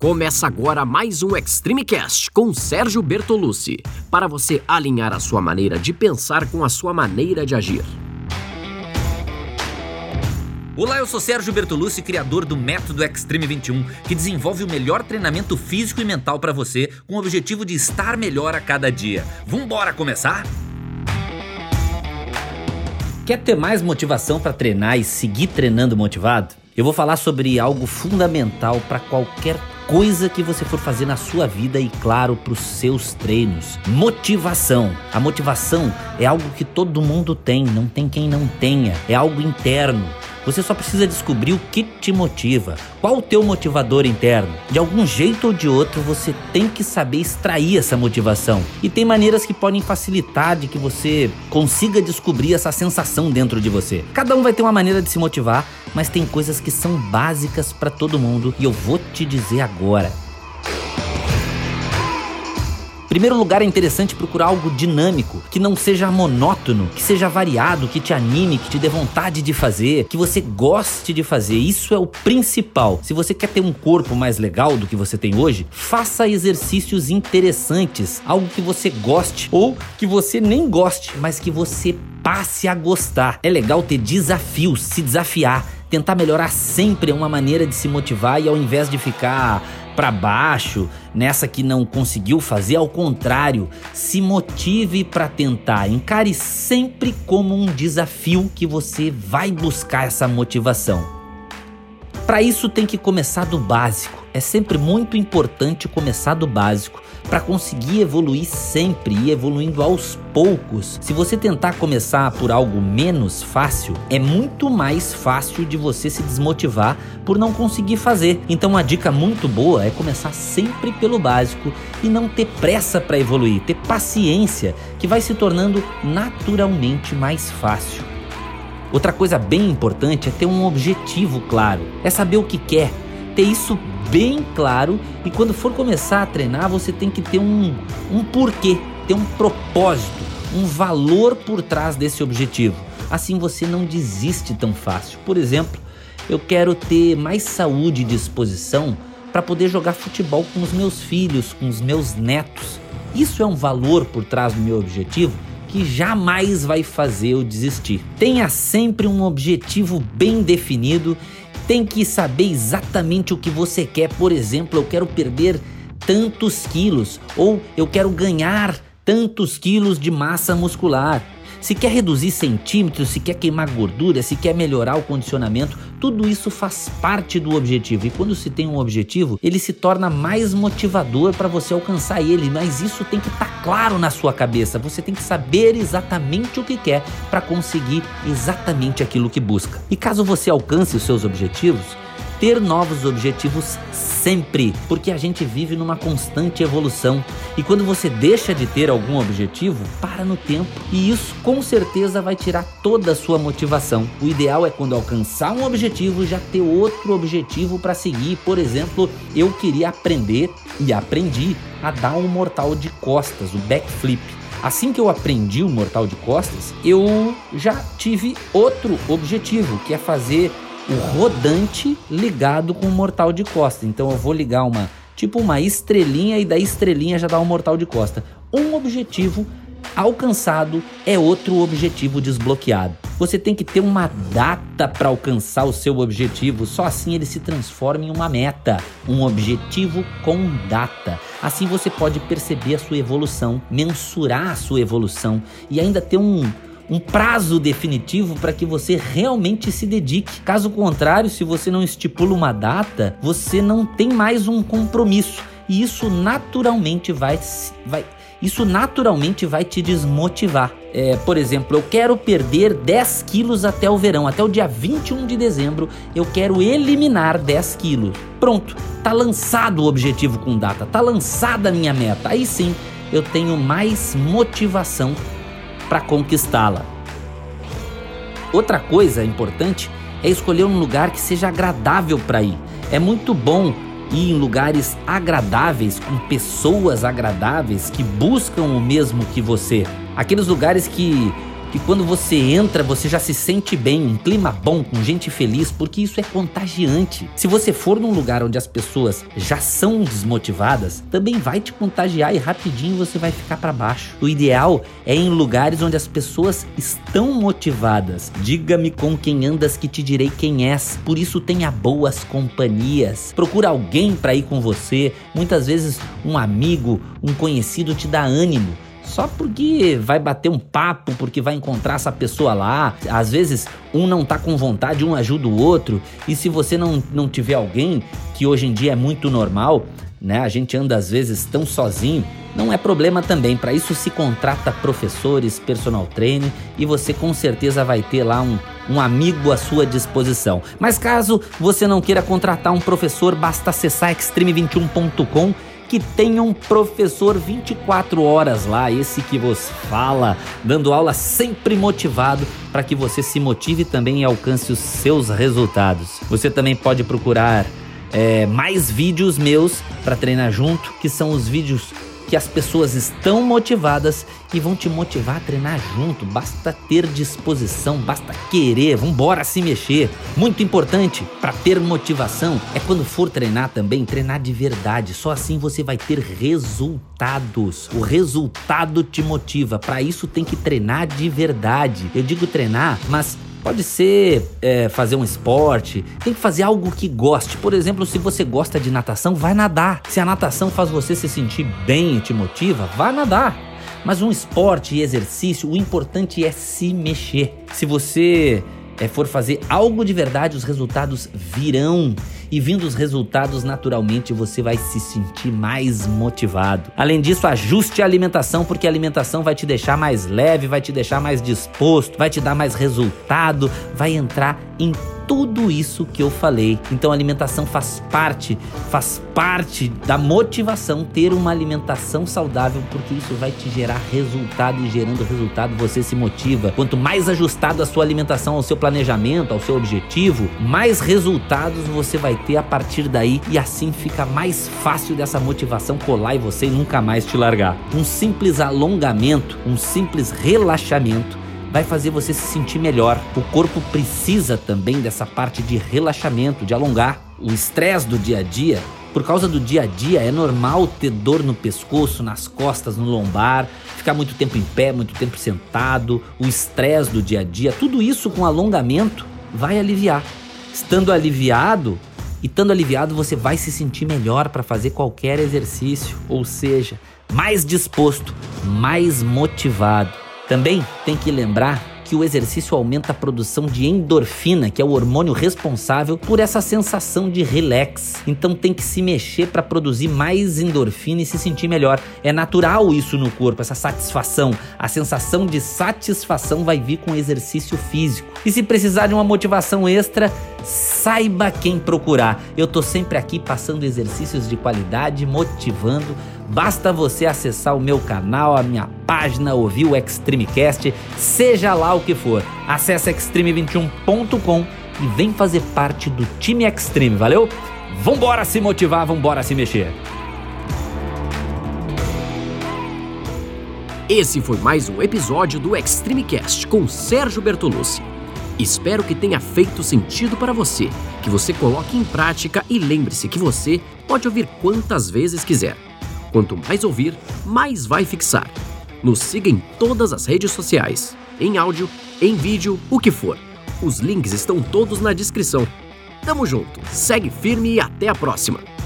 Começa agora mais um Extreme Cast com Sérgio Bertolucci, para você alinhar a sua maneira de pensar com a sua maneira de agir. Olá, eu sou Sérgio Bertolucci, criador do Método Extreme 21, que desenvolve o melhor treinamento físico e mental para você, com o objetivo de estar melhor a cada dia. Vambora começar? Quer ter mais motivação para treinar e seguir treinando motivado? Eu vou falar sobre algo fundamental para qualquer coisa que você for fazer na sua vida e, claro, para os seus treinos. Motivação. A motivação é algo que todo mundo tem, não tem quem não tenha. É algo interno. Você só precisa descobrir o que te motiva, qual o teu motivador interno. De algum jeito ou de outro, você tem que saber extrair essa motivação. E tem maneiras que podem facilitar de que você consiga descobrir essa sensação dentro de você. Cada um vai ter uma maneira de se motivar, mas tem coisas que são básicas para todo mundo e eu vou te dizer agora primeiro lugar, é interessante procurar algo dinâmico, que não seja monótono, que seja variado, que te anime, que te dê vontade de fazer, que você goste de fazer. Isso é o principal. Se você quer ter um corpo mais legal do que você tem hoje, faça exercícios interessantes, algo que você goste ou que você nem goste, mas que você passe a gostar. É legal ter desafios, se desafiar. Tentar melhorar sempre é uma maneira de se motivar e ao invés de ficar para baixo, nessa que não conseguiu fazer, ao contrário, se motive para tentar, encare sempre como um desafio que você vai buscar essa motivação. Para isso tem que começar do básico. É sempre muito importante começar do básico para conseguir evoluir sempre e evoluindo aos poucos. Se você tentar começar por algo menos fácil, é muito mais fácil de você se desmotivar por não conseguir fazer. Então, uma dica muito boa é começar sempre pelo básico e não ter pressa para evoluir, ter paciência, que vai se tornando naturalmente mais fácil. Outra coisa bem importante é ter um objetivo claro, é saber o que quer, ter isso bem claro e quando for começar a treinar, você tem que ter um, um porquê, ter um propósito, um valor por trás desse objetivo. Assim você não desiste tão fácil. Por exemplo, eu quero ter mais saúde e disposição para poder jogar futebol com os meus filhos, com os meus netos. Isso é um valor por trás do meu objetivo que jamais vai fazer eu desistir. Tenha sempre um objetivo bem definido tem que saber exatamente o que você quer. Por exemplo, eu quero perder tantos quilos ou eu quero ganhar tantos quilos de massa muscular. Se quer reduzir centímetros, se quer queimar gordura, se quer melhorar o condicionamento, tudo isso faz parte do objetivo. E quando se tem um objetivo, ele se torna mais motivador para você alcançar ele. Mas isso tem que estar tá claro na sua cabeça. Você tem que saber exatamente o que quer para conseguir exatamente aquilo que busca. E caso você alcance os seus objetivos, ter novos objetivos sempre, porque a gente vive numa constante evolução. E quando você deixa de ter algum objetivo, para no tempo. E isso com certeza vai tirar toda a sua motivação. O ideal é quando alcançar um objetivo já ter outro objetivo para seguir. Por exemplo, eu queria aprender e aprendi a dar um mortal de costas, o backflip. Assim que eu aprendi o mortal de costas, eu já tive outro objetivo, que é fazer o rodante ligado com o mortal de costa. Então eu vou ligar uma tipo uma estrelinha e da estrelinha já dá um mortal de costa. Um objetivo alcançado é outro objetivo desbloqueado. Você tem que ter uma data para alcançar o seu objetivo, só assim ele se transforma em uma meta, um objetivo com data. Assim você pode perceber a sua evolução, mensurar a sua evolução e ainda ter um um prazo definitivo para que você realmente se dedique. Caso contrário, se você não estipula uma data, você não tem mais um compromisso e isso naturalmente vai, vai isso naturalmente vai te desmotivar. É, por exemplo, eu quero perder 10 quilos até o verão, até o dia 21 de dezembro, eu quero eliminar 10 quilos. Pronto, tá lançado o objetivo com data, tá lançada a minha meta. Aí sim eu tenho mais motivação para conquistá-la. Outra coisa importante é escolher um lugar que seja agradável para ir. É muito bom ir em lugares agradáveis, com pessoas agradáveis que buscam o mesmo que você. Aqueles lugares que que quando você entra, você já se sente bem, um clima bom, com gente feliz, porque isso é contagiante. Se você for num lugar onde as pessoas já são desmotivadas, também vai te contagiar e rapidinho você vai ficar para baixo. O ideal é em lugares onde as pessoas estão motivadas. Diga-me com quem andas que te direi quem és. Por isso tenha boas companhias. Procura alguém para ir com você. Muitas vezes um amigo, um conhecido te dá ânimo só porque vai bater um papo, porque vai encontrar essa pessoa lá. Às vezes um não tá com vontade, um ajuda o outro. E se você não, não tiver alguém, que hoje em dia é muito normal, né? A gente anda às vezes tão sozinho, não é problema também. Para isso se contrata professores, personal trainer e você com certeza vai ter lá um, um amigo à sua disposição. Mas caso você não queira contratar um professor, basta acessar extreme21.com que tem um professor 24 horas lá, esse que vos fala, dando aula sempre motivado para que você se motive também e alcance os seus resultados. Você também pode procurar é, mais vídeos meus para treinar junto, que são os vídeos que as pessoas estão motivadas e vão te motivar a treinar junto. Basta ter disposição, basta querer, vambora se mexer. Muito importante para ter motivação é quando for treinar também, treinar de verdade. Só assim você vai ter resultados. O resultado te motiva. Para isso tem que treinar de verdade. Eu digo treinar, mas Pode ser é, fazer um esporte, tem que fazer algo que goste. Por exemplo, se você gosta de natação, vai nadar. Se a natação faz você se sentir bem e te motiva, vá nadar. Mas um esporte e exercício, o importante é se mexer. Se você é, for fazer algo de verdade, os resultados virão. E vindo os resultados, naturalmente você vai se sentir mais motivado. Além disso, ajuste a alimentação, porque a alimentação vai te deixar mais leve, vai te deixar mais disposto, vai te dar mais resultado, vai entrar em tudo isso que eu falei. Então a alimentação faz parte, faz parte da motivação ter uma alimentação saudável, porque isso vai te gerar resultado e gerando resultado você se motiva. Quanto mais ajustado a sua alimentação ao seu planejamento, ao seu objetivo, mais resultados você vai ter a partir daí e assim fica mais fácil dessa motivação colar em você e nunca mais te largar. Um simples alongamento, um simples relaxamento vai fazer você se sentir melhor. O corpo precisa também dessa parte de relaxamento, de alongar. O estresse do dia a dia, por causa do dia a dia, é normal ter dor no pescoço, nas costas, no lombar, ficar muito tempo em pé, muito tempo sentado, o estresse do dia a dia, tudo isso com alongamento vai aliviar. Estando aliviado, e estando aliviado, você vai se sentir melhor para fazer qualquer exercício, ou seja, mais disposto, mais motivado. Também tem que lembrar que o exercício aumenta a produção de endorfina, que é o hormônio responsável por essa sensação de relax. Então tem que se mexer para produzir mais endorfina e se sentir melhor. É natural isso no corpo, essa satisfação. A sensação de satisfação vai vir com o exercício físico. E se precisar de uma motivação extra, saiba quem procurar. Eu tô sempre aqui passando exercícios de qualidade, motivando Basta você acessar o meu canal, a minha página, ouvir o Extremecast, seja lá o que for. Acesse extreme21.com e vem fazer parte do time Extreme, valeu? Vambora se motivar, vambora se mexer. Esse foi mais um episódio do Extremecast com Sérgio Bertolucci. Espero que tenha feito sentido para você, que você coloque em prática e lembre-se que você pode ouvir quantas vezes quiser. Quanto mais ouvir, mais vai fixar. Nos siga em todas as redes sociais, em áudio, em vídeo, o que for. Os links estão todos na descrição. Tamo junto, segue firme e até a próxima!